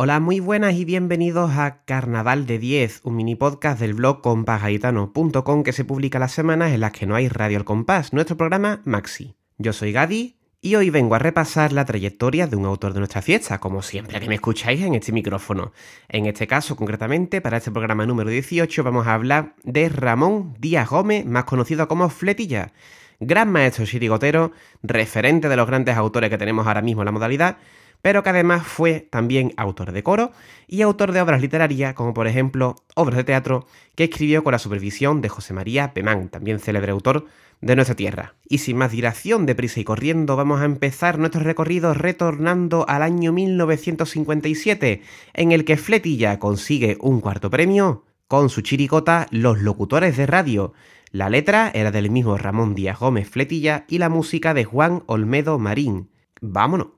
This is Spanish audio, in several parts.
Hola, muy buenas y bienvenidos a Carnaval de 10, un mini podcast del blog compasgaitano.com que se publica las semanas en las que no hay Radio al Compás, nuestro programa Maxi. Yo soy Gadi y hoy vengo a repasar la trayectoria de un autor de nuestra fiesta, como siempre que me escucháis en este micrófono. En este caso, concretamente, para este programa número 18, vamos a hablar de Ramón Díaz Gómez, más conocido como Fletilla. Gran maestro chirigotero, referente de los grandes autores que tenemos ahora mismo en la modalidad, pero que además fue también autor de coro y autor de obras literarias, como por ejemplo obras de teatro que escribió con la supervisión de José María Pemán, también célebre autor de nuestra tierra. Y sin más dilación, deprisa y corriendo, vamos a empezar nuestro recorrido retornando al año 1957, en el que Fletilla consigue un cuarto premio con su chiricota Los locutores de radio. La letra era del mismo Ramón Díaz Gómez Fletilla y la música de Juan Olmedo Marín. ¡Vámonos!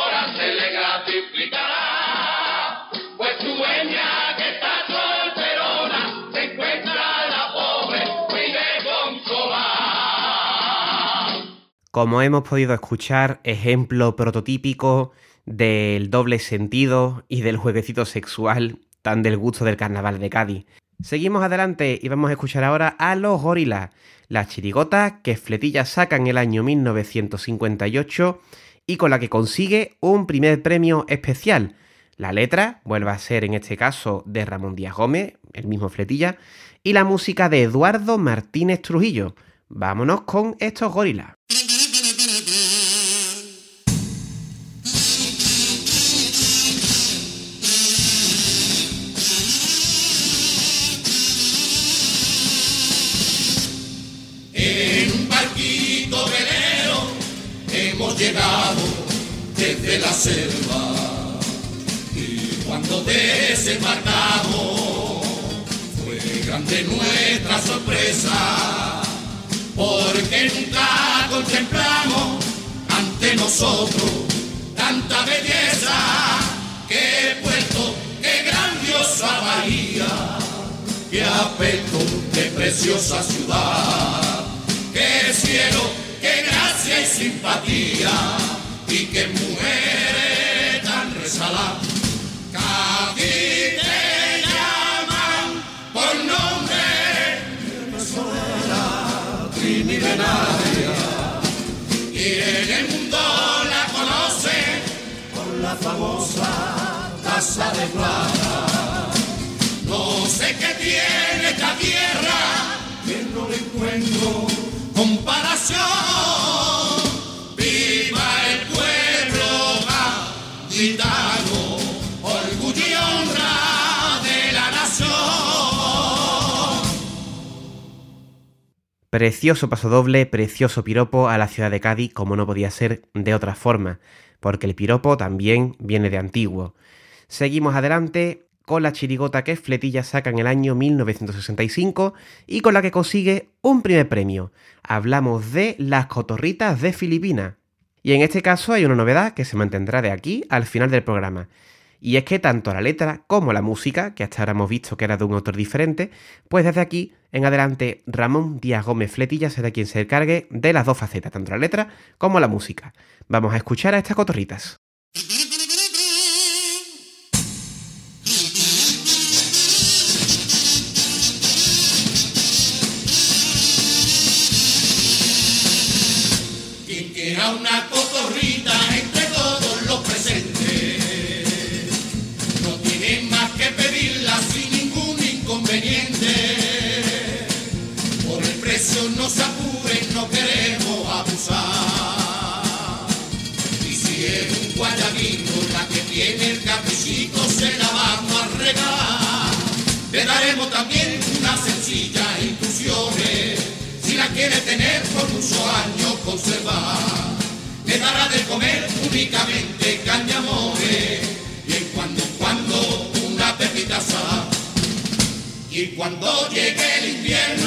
Como hemos podido escuchar, ejemplo prototípico del doble sentido y del jueguecito sexual tan del gusto del carnaval de Cádiz. Seguimos adelante y vamos a escuchar ahora a los gorilas, la chirigota que Fletilla saca en el año 1958 y con la que consigue un primer premio especial. La letra vuelve a ser en este caso de Ramón Díaz Gómez, el mismo Fletilla, y la música de Eduardo Martínez Trujillo. Vámonos con estos gorilas. Desde la selva. Y cuando desembarcamos fue grande nuestra sorpresa porque nunca contemplamos ante nosotros tanta belleza que puerto, qué grandiosa bahía, qué aspecto, qué preciosa ciudad, qué cielo qué gracia y simpatía, y qué y en el mundo la conoce por la famosa taza de plata. No sé qué tiene esta tierra, que no le encuentro comparación. Precioso paso doble, precioso piropo a la ciudad de Cádiz, como no podía ser de otra forma, porque el piropo también viene de antiguo. Seguimos adelante con la chirigota que Fletilla saca en el año 1965 y con la que consigue un primer premio. Hablamos de Las Cotorritas de Filipinas. Y en este caso hay una novedad que se mantendrá de aquí al final del programa. Y es que tanto la letra como la música, que hasta ahora hemos visto que era de un autor diferente, pues desde aquí en adelante Ramón Díaz Gómez Fletilla será quien se encargue de las dos facetas, tanto la letra como la música. Vamos a escuchar a estas cotorritas. Que tiene el caprichito se la vamos a regalar. Le daremos también unas sencillas instrucciones, si la quiere tener por muchos años conservar. Le dará de comer únicamente cañamores y en cuando en cuando una pepita sal. Y cuando llegue el invierno,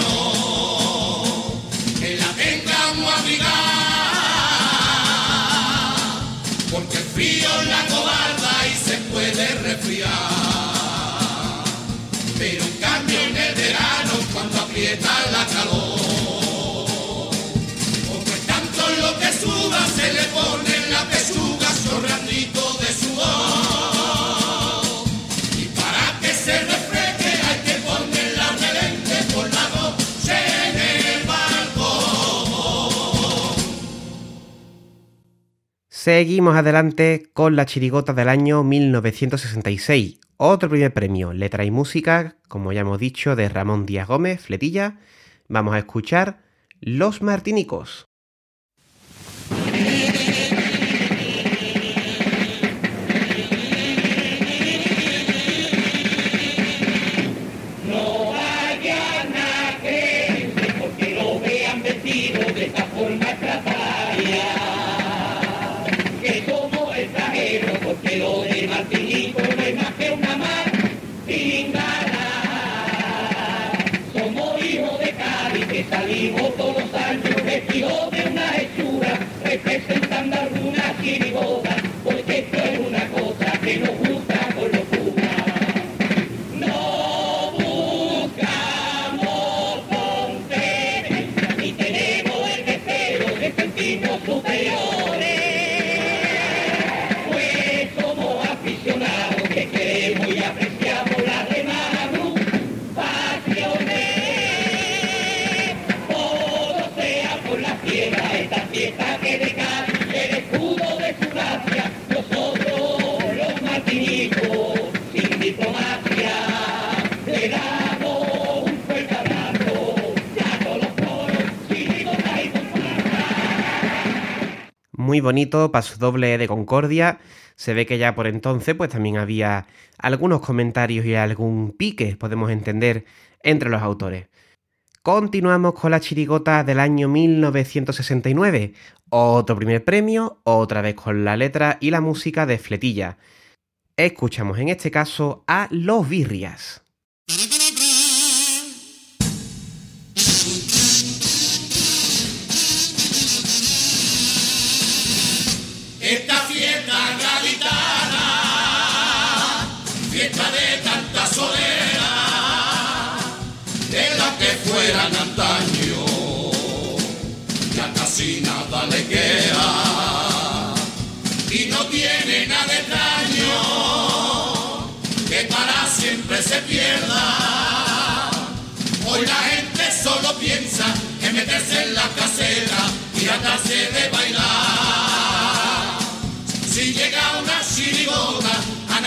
Seguimos adelante con la chirigota del año 1966. Otro primer premio, letra y música, como ya hemos dicho, de Ramón Díaz Gómez, Fletilla. Vamos a escuchar Los Martínicos. old Muy bonito, paso doble de Concordia. Se ve que ya por entonces pues también había algunos comentarios y algún pique, podemos entender, entre los autores. Continuamos con la chirigota del año 1969. Otro primer premio, otra vez con la letra y la música de Fletilla. Escuchamos en este caso a Los Birrias.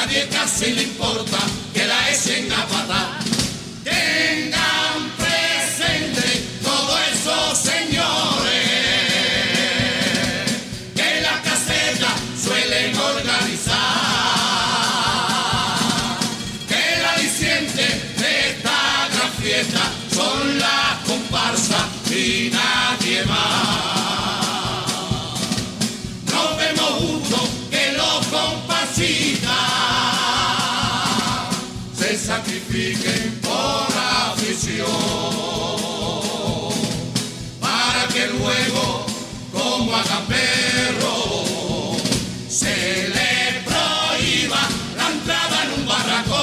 Nadie casi le importa que la echen a patar. Sacrifiquen por afición para que luego, como hagan perro, se le prohíba la entrada en un barracón.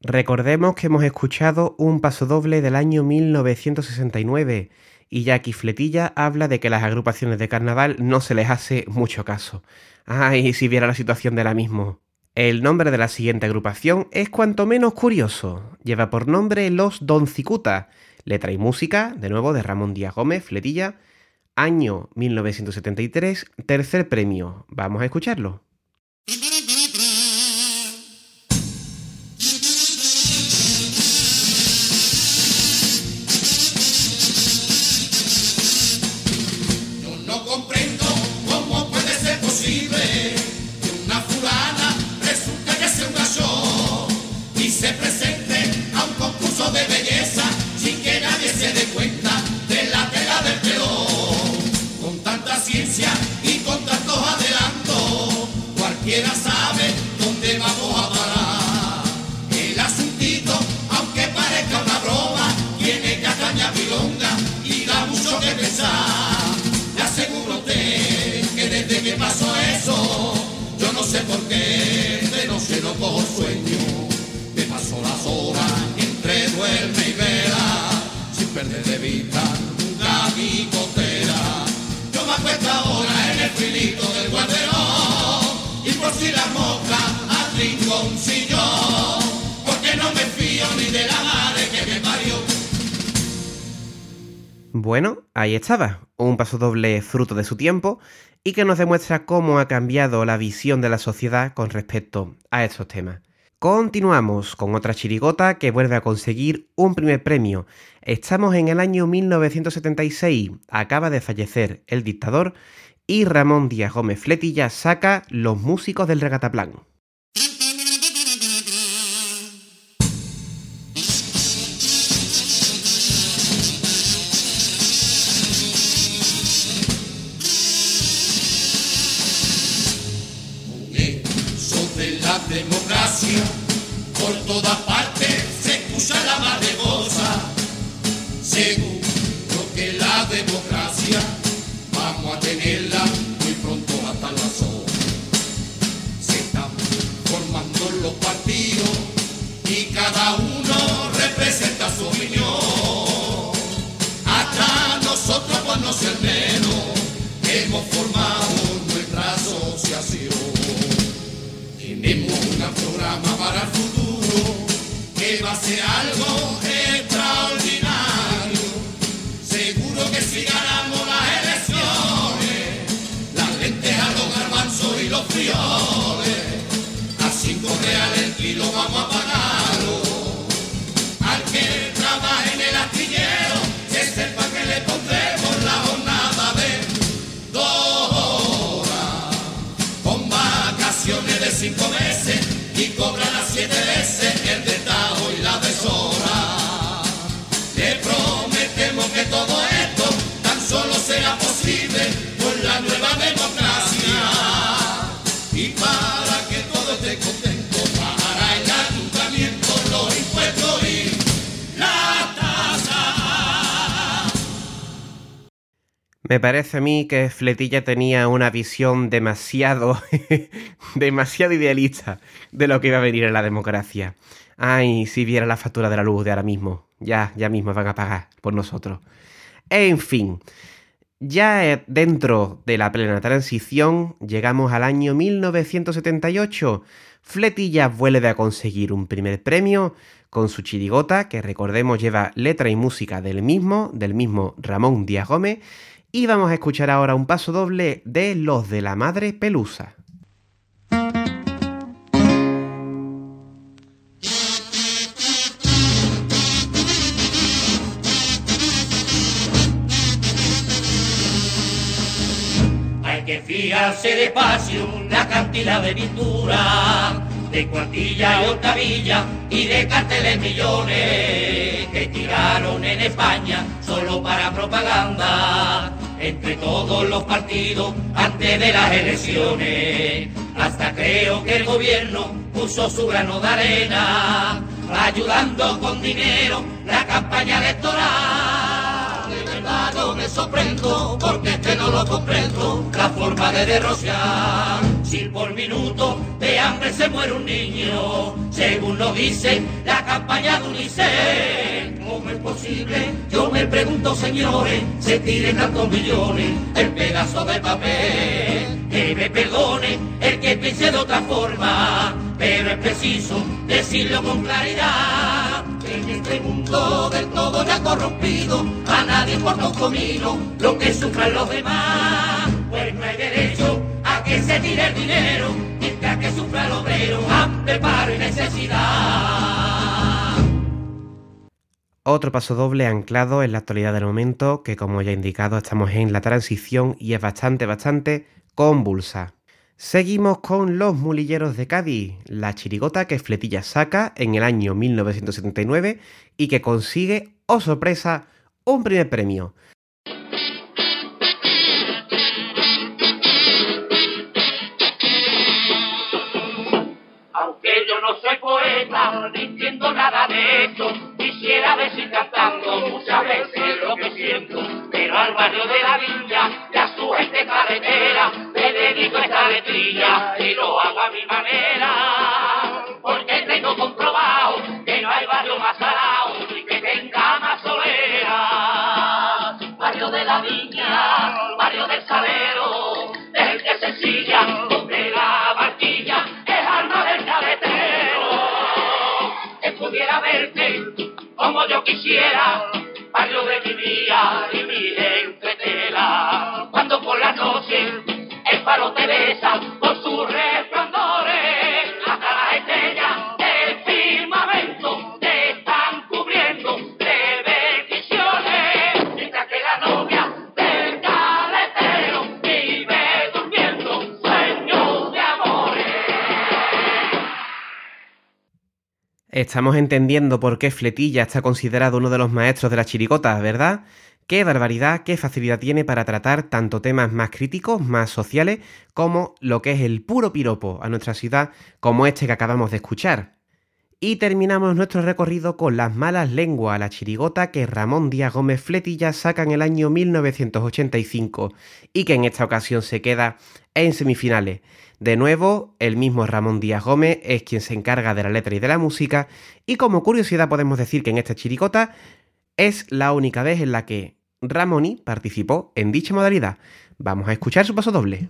Recordemos que hemos escuchado un pasodoble del año 1969 y Jackie Fletilla habla de que las agrupaciones de carnaval no se les hace mucho caso. Ay, si viera la situación de la mismo. El nombre de la siguiente agrupación es cuanto menos curioso. Lleva por nombre Los Don Cicuta. Letra y música, de nuevo, de Ramón Díaz Gómez, Fletilla. Año 1973, tercer premio. Vamos a escucharlo. Bueno, ahí estaba, un paso doble fruto de su tiempo y que nos demuestra cómo ha cambiado la visión de la sociedad con respecto a estos temas. Continuamos con otra chirigota que vuelve a conseguir un primer premio. Estamos en el año 1976, acaba de fallecer el dictador y Ramón Díaz Gómez Fletilla saca Los músicos del regataplán. Democracia, Programa para el futuro que va a ser algo extraordinario. Seguro que si ganamos las elecciones, las lentejas, los garbanzos y los frioles, a cinco reales el kilo vamos a Me parece a mí que Fletilla tenía una visión demasiado, demasiado idealista de lo que iba a venir en la democracia. Ay, si viera la factura de la luz de ahora mismo. Ya, ya mismo van a pagar por nosotros. En fin, ya eh, dentro de la plena transición llegamos al año 1978. Fletilla vuelve a conseguir un primer premio con su chirigota, que recordemos lleva letra y música del mismo, del mismo Ramón Díaz Gómez, y vamos a escuchar ahora un paso doble de Los de la Madre Pelusa. Hay que fiarse despacio la cantidad de pintura, de cuartilla y octavilla y de carteles millones que tiraron en España solo para propaganda entre todos los partidos antes de las elecciones. Hasta creo que el gobierno puso su grano de arena, ayudando con dinero la campaña electoral. Me sorprendo, porque es que no lo comprendo, la forma de derrochar. Si por minuto de hambre se muere un niño, según lo dice la campaña de UNICEF. ¿Cómo es posible? Yo me pregunto, señores, se tiren tantos millones el pedazo de papel. Que me perdone el que piense de otra forma, pero es preciso decirlo con claridad. Este mundo del todo ya corrompido, a nadie importa un comino lo que sufran los demás. Pues no hay derecho a que se tire el dinero, mientras que sufra el obrero, hambre, paro y necesidad. Otro paso doble anclado en la actualidad del momento, que como ya he indicado estamos en la transición y es bastante, bastante convulsa. Seguimos con los mulilleros de Cádiz, la chirigota que Fletilla saca en el año 1979 y que consigue, oh sorpresa, un primer premio. Aunque yo no soy poeta, ni entiendo nada de esto, quisiera decir cantando muchas veces lo que siento, pero al barrio de la villa esta letrilla y lo hago a mi manera, porque tengo comprobado que no hay barrio más salado ni que tenga más solera. Barrio de la viña, barrio del salero, el que se silla donde la barquilla es alma del caletero. Que pudiera verte como yo quisiera, barrio de mi vida y mi gente tela. Cuando por la noche faro te besa con sus resplandores, hasta las estrellas del firmamento te están cubriendo de bendiciones, mientras que la novia del caletero vive durmiendo sueños de amores. Estamos entendiendo por qué Fletilla está considerado uno de los maestros de la chirigota, ¿verdad? Qué barbaridad, qué facilidad tiene para tratar tanto temas más críticos, más sociales, como lo que es el puro piropo a nuestra ciudad, como este que acabamos de escuchar. Y terminamos nuestro recorrido con las malas lenguas la chirigota que Ramón Díaz Gómez Fletilla saca en el año 1985 y que en esta ocasión se queda en semifinales. De nuevo, el mismo Ramón Díaz Gómez es quien se encarga de la letra y de la música y como curiosidad podemos decir que en esta chirigota es la única vez en la que Ramoni participó en dicha modalidad. Vamos a escuchar su paso doble.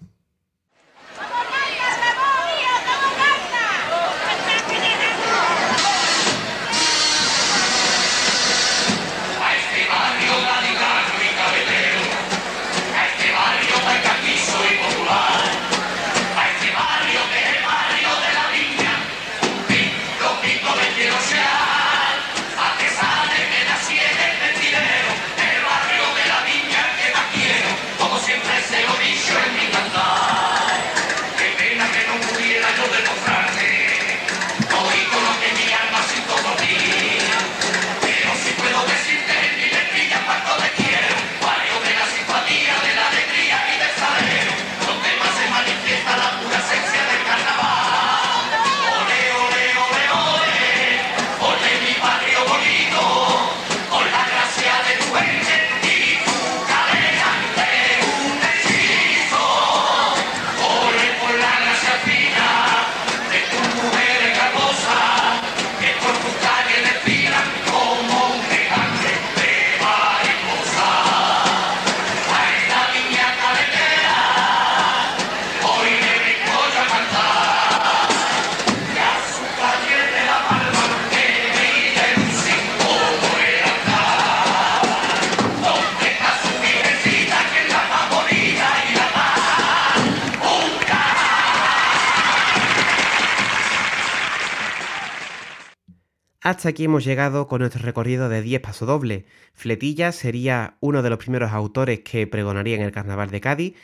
Hasta aquí hemos llegado con nuestro recorrido de 10 pasodobles. Fletilla sería uno de los primeros autores que pregonaría en el Carnaval de Cádiz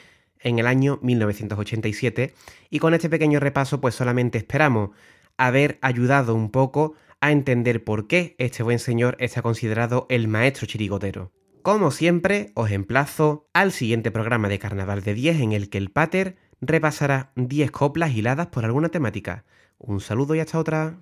en el año 1987 y con este pequeño repaso pues solamente esperamos haber ayudado un poco a entender por qué este buen señor está considerado el maestro chirigotero. Como siempre, os emplazo al siguiente programa de Carnaval de 10 en el que el Pater repasará 10 coplas hiladas por alguna temática. Un saludo y hasta otra.